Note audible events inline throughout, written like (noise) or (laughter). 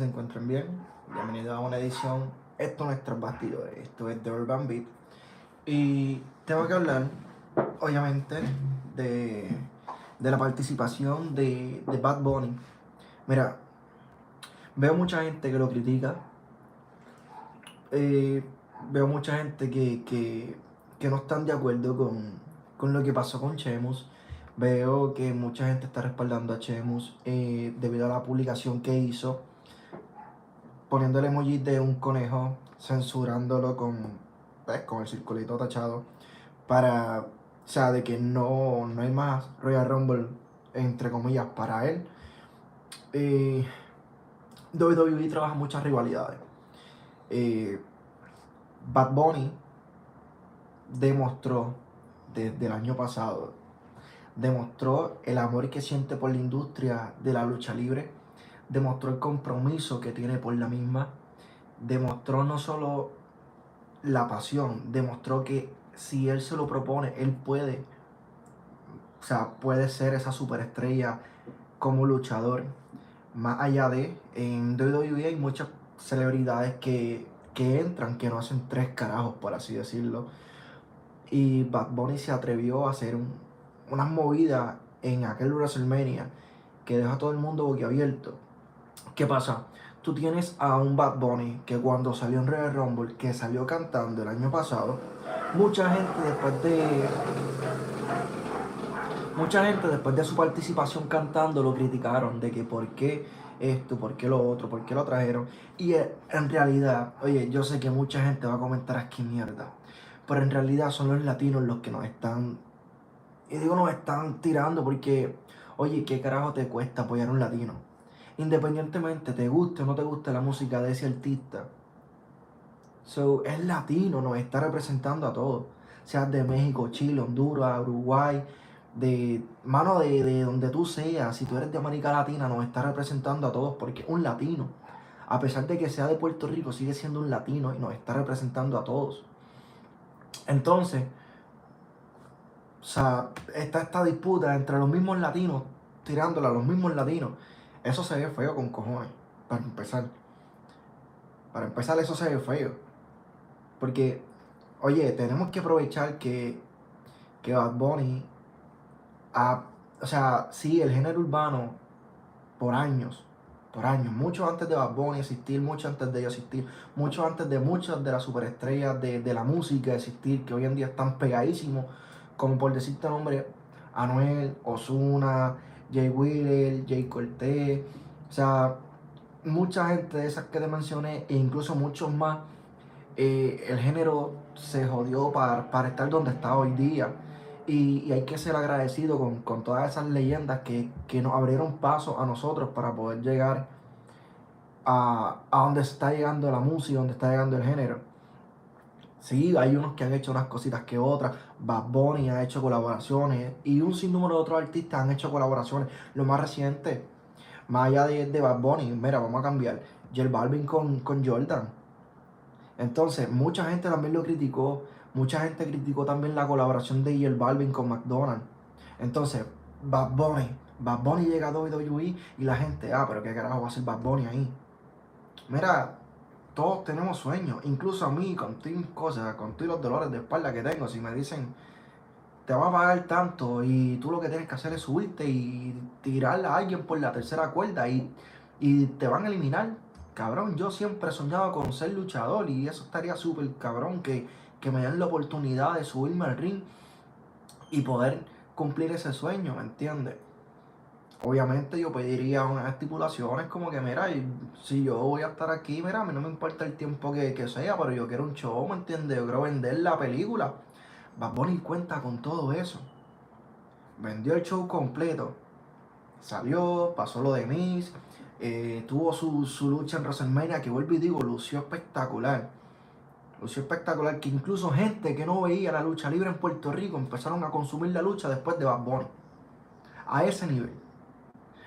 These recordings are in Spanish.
se encuentren bien. Bienvenidos a una edición. Esto no es tras bastidores, esto es The Urban Beat. Y tengo que hablar, obviamente, de, de la participación de, de Bad Bunny. Mira, veo mucha gente que lo critica. Eh, veo mucha gente que, que, que no están de acuerdo con, con lo que pasó con Chemus. Veo que mucha gente está respaldando a Chemus eh, debido a la publicación que hizo poniendo el emoji de un conejo, censurándolo con, con el circulito tachado, para, o sea, de que no, no hay más Royal Rumble, entre comillas, para él. WWE trabaja muchas rivalidades. Eh, Bad Bunny demostró desde el año pasado, demostró el amor que siente por la industria de la lucha libre demostró el compromiso que tiene por la misma, demostró no solo la pasión, demostró que si él se lo propone, él puede, o sea, puede ser esa superestrella como luchador. Más allá de, en WWE hay muchas celebridades que, que entran, que no hacen tres carajos, por así decirlo. Y Bad Bunny se atrevió a hacer un, unas movidas en aquel WrestleMania que deja a todo el mundo boquiabierto. ¿Qué pasa? Tú tienes a un Bad Bunny que cuando salió en Royal Rumble, que salió cantando el año pasado, mucha gente después de. Mucha gente después de su participación cantando lo criticaron de que por qué esto, por qué lo otro, por qué lo trajeron. Y eh, en realidad, oye, yo sé que mucha gente va a comentar aquí mierda, pero en realidad son los latinos los que nos están, y digo nos están tirando porque, oye, ¿qué carajo te cuesta apoyar a un latino? Independientemente te guste o no te guste la música de ese artista. So, es latino, nos está representando a todos. Seas de México, Chile, Honduras, Uruguay, de mano de, de, donde tú seas, si tú eres de América Latina, nos está representando a todos porque un latino, a pesar de que sea de Puerto Rico, sigue siendo un latino y nos está representando a todos. Entonces, o sea, está esta disputa entre los mismos latinos, tirándola a los mismos latinos. Eso se ve feo con cojones, para empezar. Para empezar, eso se ve feo. Porque, oye, tenemos que aprovechar que, que Bad Bunny ha, o sea, sí, el género urbano, por años, por años, mucho antes de Bad Bunny existir, mucho antes de ellos existir, mucho antes de muchas de las superestrellas de, de la música existir, que hoy en día están pegadísimos, como por decirte nombre, Anuel, Osuna, Jay Wheeler, Jay Cortez, o sea, mucha gente de esas que te mencioné, e incluso muchos más, eh, el género se jodió para, estar donde está hoy día. Y, hay que ser agradecido con, todas esas leyendas que, nos abrieron paso a nosotros para poder llegar a, a donde está llegando la música, donde está llegando el género. Sí, hay unos que han hecho unas cositas que otras. Bad Bunny ha hecho colaboraciones y un sinnúmero de otros artistas han hecho colaboraciones. Lo más reciente, más allá de, de Bad Bunny, mira, vamos a cambiar. J Balvin con, con Jordan. Entonces, mucha gente también lo criticó. Mucha gente criticó también la colaboración de J Balvin con McDonald's. Entonces, Bad Bunny. Bad Bunny llega a WWE y la gente, ah, pero qué carajo va a hacer Bad Bunny ahí. Mira, todos tenemos sueños, incluso a mí, con todas cosas, con todos los dolores de espalda que tengo, si me dicen, te va a pagar tanto y tú lo que tienes que hacer es subirte y tirarle a alguien por la tercera cuerda y, y te van a eliminar, cabrón, yo siempre he soñado con ser luchador y eso estaría súper cabrón, que, que me den la oportunidad de subirme al ring y poder cumplir ese sueño, ¿me entiendes? Obviamente yo pediría unas estipulaciones como que, mira, si yo voy a estar aquí, mira, a mí no me importa el tiempo que, sea, pero yo quiero un show, ¿me entiendes? Yo quiero vender la película. A poner cuenta con todo eso. Vendió el show completo. Salió, pasó lo de Miss, eh, tuvo su, su, lucha en WrestleMania, que vuelvo y digo, lució espectacular. Lució espectacular, que incluso gente que no veía la lucha libre en Puerto Rico empezaron a consumir la lucha después de Bad Bunny. A ese nivel.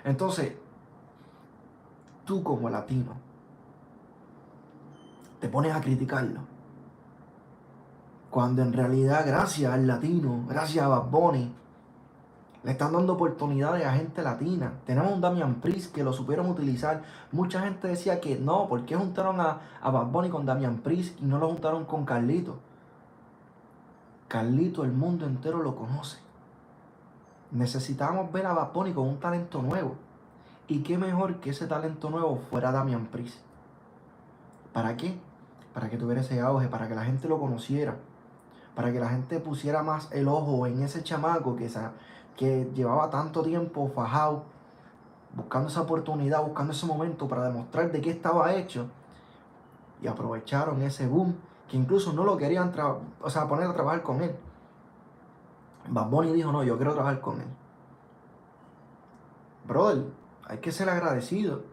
Entonces, tú como latino, te pones a criticarlo. Cuando en realidad, gracias al latino, gracias a Bad Bunny, Le están dando oportunidades a gente latina. Tenemos un Damian Priest que lo supieron utilizar. Mucha gente decía que no, ¿por qué juntaron a, a Bad Bunny con Damian Priest y no lo juntaron con Carlito? Carlito, el mundo entero lo conoce. Necesitábamos ver a Bunny con un talento nuevo. Y qué mejor que ese talento nuevo fuera Damian Priest. ¿Para qué? Para que tuviera ese auge, para que la gente lo conociera para que la gente pusiera más el ojo en ese chamaco que, que llevaba tanto tiempo fajado, buscando esa oportunidad, buscando ese momento para demostrar de qué estaba hecho. Y aprovecharon ese boom, que incluso no lo querían o sea, poner a trabajar con él. Bad Bunny dijo, no, yo quiero trabajar con él. Brother, hay que ser agradecido.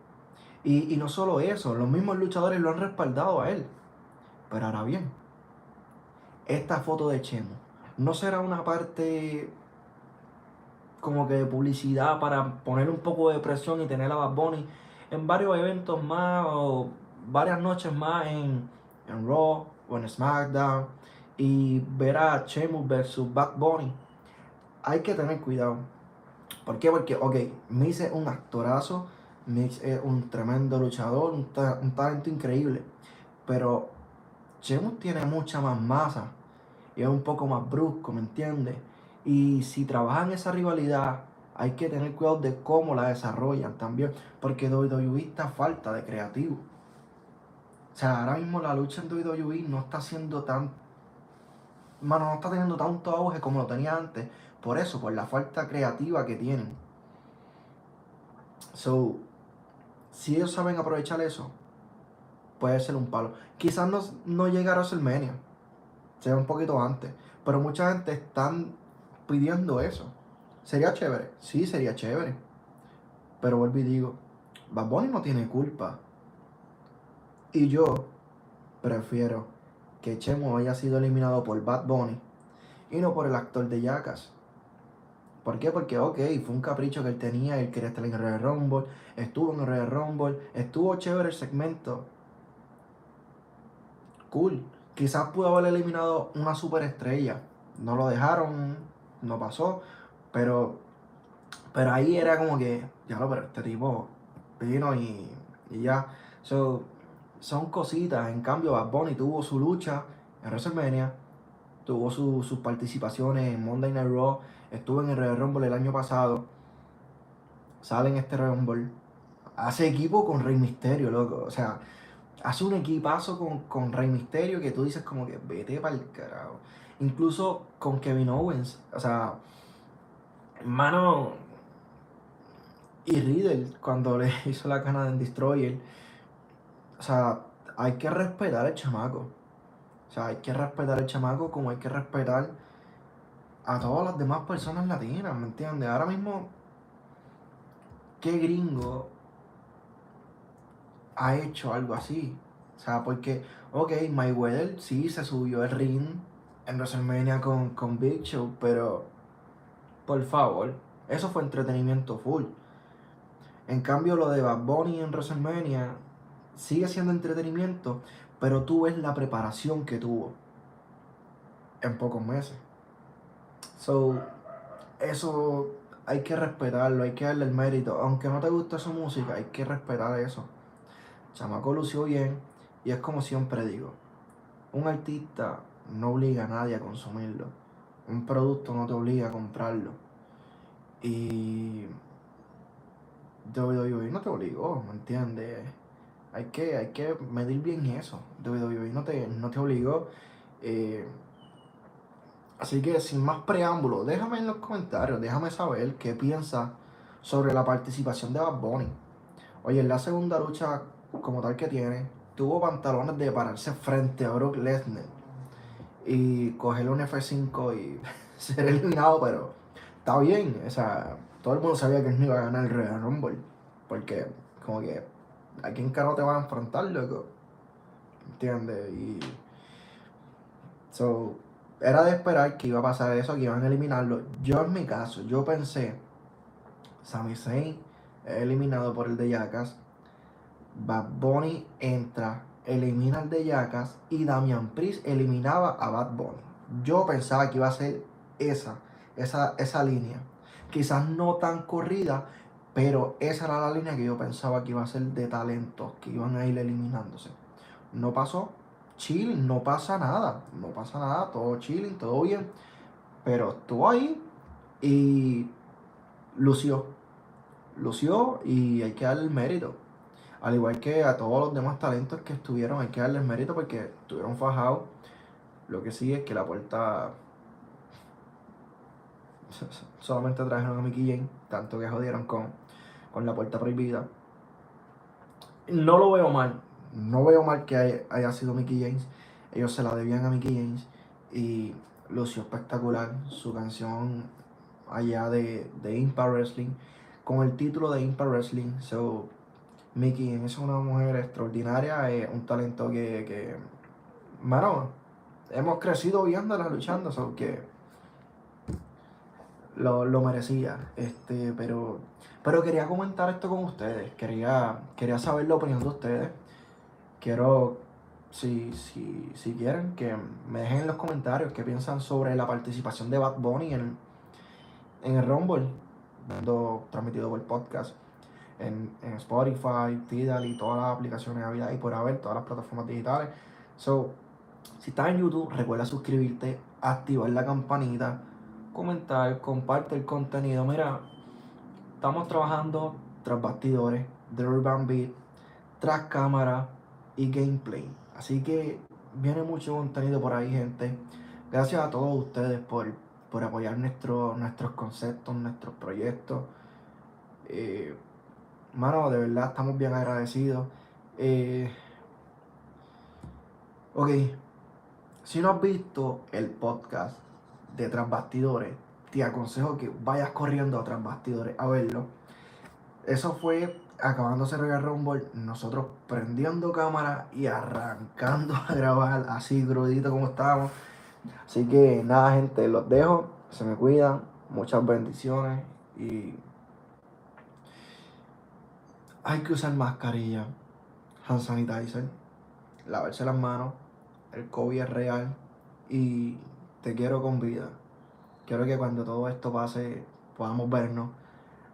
Y, y no solo eso, los mismos luchadores lo han respaldado a él. Pero ahora bien, esta foto de Chemo no será una parte como que de publicidad para poner un poco de presión y tener a Bad Bunny en varios eventos más o varias noches más en, en Raw o en SmackDown y ver a Chemo versus Bad Bunny. Hay que tener cuidado. ¿Por qué? Porque, ok, Miz es un actorazo, Miz es un tremendo luchador, un, talento increíble, pero Chemo tiene mucha más masa y es un poco más brusco, ¿me entiendes? Y si trabajan esa rivalidad, hay que tener cuidado de cómo la desarrollan también, porque WWE está falta de creativo. O sea, ahora mismo la lucha en WWE no está siendo tan. Mano, no está teniendo tanto auge como lo tenía antes. Por eso, por la falta creativa que tienen. So, si ellos saben aprovechar eso, puede ser un palo. Quizás no, no llegar a WrestleMania sea un poquito antes. Pero mucha gente están pidiendo eso. ¿Sería chévere? Sí, sería chévere. Pero vuelvo y digo, Bad Bunny no tiene culpa. Y yo prefiero que Chemo haya sido eliminado por Bad Bunny y no por el actor de Yacas. ¿Por qué? Porque, ok, fue un capricho que él tenía, él quería estar en el Royal Rumble, estuvo en el Royal Rumble, estuvo chévere el segmento. Cool. Quizás pudo haber eliminado una superestrella. No lo dejaron, no pasó. Pero, pero ahí era como que, ya lo, pero este tipo vino y, y ya. Son cositas. En cambio, Bad Bunny tuvo su lucha en WrestleMania. Tuvo sus participaciones en Monday Night Raw. Estuvo en el Royal Rumble el año pasado. Sale en este Rumble. Hace equipo con Rey Misterio, loco. O sea, hace un equipazo con, con Rey Misterio que tú dices como que vete para el carajo. Incluso con Kevin Owens, o sea, hermano y Riddle cuando (laughs) le hizo la cana de Destroyer, o sea, hay que respetar al chamaco. O sea, hay que respetar al chamaco como hay que respetar a todas las demás personas latinas, ¿me entiendes? Ahora mismo, ¿qué gringo ha hecho algo así. O sea, porque, ok, Mayweather sí se subió el ring en WrestleMania con, con Big Show, pero por favor, eso fue entretenimiento full. En cambio, lo de Bad Bunny en WrestleMania sigue siendo entretenimiento, pero tú ves la preparación que tuvo en pocos meses. So, eso hay que respetarlo, hay que darle el mérito. Aunque no te guste su música, hay que respetar eso. Chamaco lució bien y es como siempre digo, un artista no obliga a nadie a consumirlo. Un producto no te obliga a comprarlo. Y WWE no te obligó, ¿me entiendes? Hay que, hay que medir bien eso. WWE no te, no te obligó. Eh, así que sin más preámbulo, déjame en los comentarios, déjame saber qué piensas sobre la participación de Bad Bunny. Oye, en la segunda lucha como tal que tiene, tuvo pantalones de pararse frente a Brock Lesnar y coger un F5 y (laughs) ser eliminado, pero está bien, o sea, todo el mundo sabía que él no iba a ganar el Royal Rumble, porque como que a quién caro te va a enfrentar, loco, ¿entiendes? Y so, era de esperar que iba a pasar eso, que iban a eliminarlo. Yo en mi caso, yo pensé, Sami Zayn eliminado por el de Jackass, Bad Bunny entra, elimina al de Yacas y Damian Priest eliminaba a Bad Bunny. Yo pensaba que iba a ser esa, esa, esa línea. quizás no tan corrida, pero esa era la línea que yo pensaba que iba a ser de talentos, que iban a ir eliminándose. No pasó, chilling, no pasa nada, no pasa nada, todo chilling, todo bien, pero estuvo ahí y lució, lució y hay que darle mérito. Al igual que a todos los demás talentos que estuvieron, hay que darle el mérito porque estuvieron fajados. Lo que sí es que la puerta (laughs) solamente trajeron a Mickey Jane, tanto que jodieron con, con la puerta prohibida. No lo veo mal, no veo mal que haya, sido Mickey James. Ellos se la debían a Mickey James y lució espectacular su canción allá de, de Impact Wrestling con el título de Impact Wrestling. So, Mickey James es una mujer extraordinaria, es un talento que, que mano, hemos crecido viéndola luchando, so que lo, lo, merecía. Este, pero, pero quería comentar esto con ustedes. Quería, quería saber la opinión de ustedes. Quiero, si, si, si quieren, que me dejen en los comentarios qué piensan sobre la participación de Bad Bunny en, en el Rumble, transmitido por podcast. En, en, Spotify, Tidal y todas las aplicaciones vida y por haber, todas las plataformas digitales. So, si estás en YouTube, recuerda suscribirte, activar la campanita comentar, comparte el contenido. Mira, estamos trabajando tras bastidores, The Urban Beat, tras cámara y gameplay. Así que viene mucho contenido por ahí, gente. Gracias a todos ustedes por, por apoyar nuestro, nuestros conceptos, nuestros proyectos. Eh, mano, de verdad estamos bien agradecidos. Eh, ok, si no has visto el podcast de Transbastidores, te aconsejo que vayas corriendo a Transbastidores a verlo. Eso fue acabándose el Rumble, nosotros prendiendo cámara y arrancando a grabar así grudito como estábamos. Así que nada, gente, los dejo. Se me cuidan. Muchas bendiciones y hay que usar mascarilla, hand sanitizer, lavarse las manos, el COVID es real y te quiero con vida. Quiero que cuando todo esto pase podamos vernos,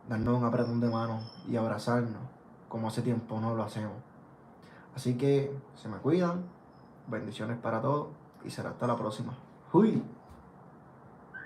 darnos un apretón de mano y abrazarnos, como hace tiempo no lo hacemos. Así que se me cuidan, bendiciones para todos y será hasta la próxima. ¡Uy!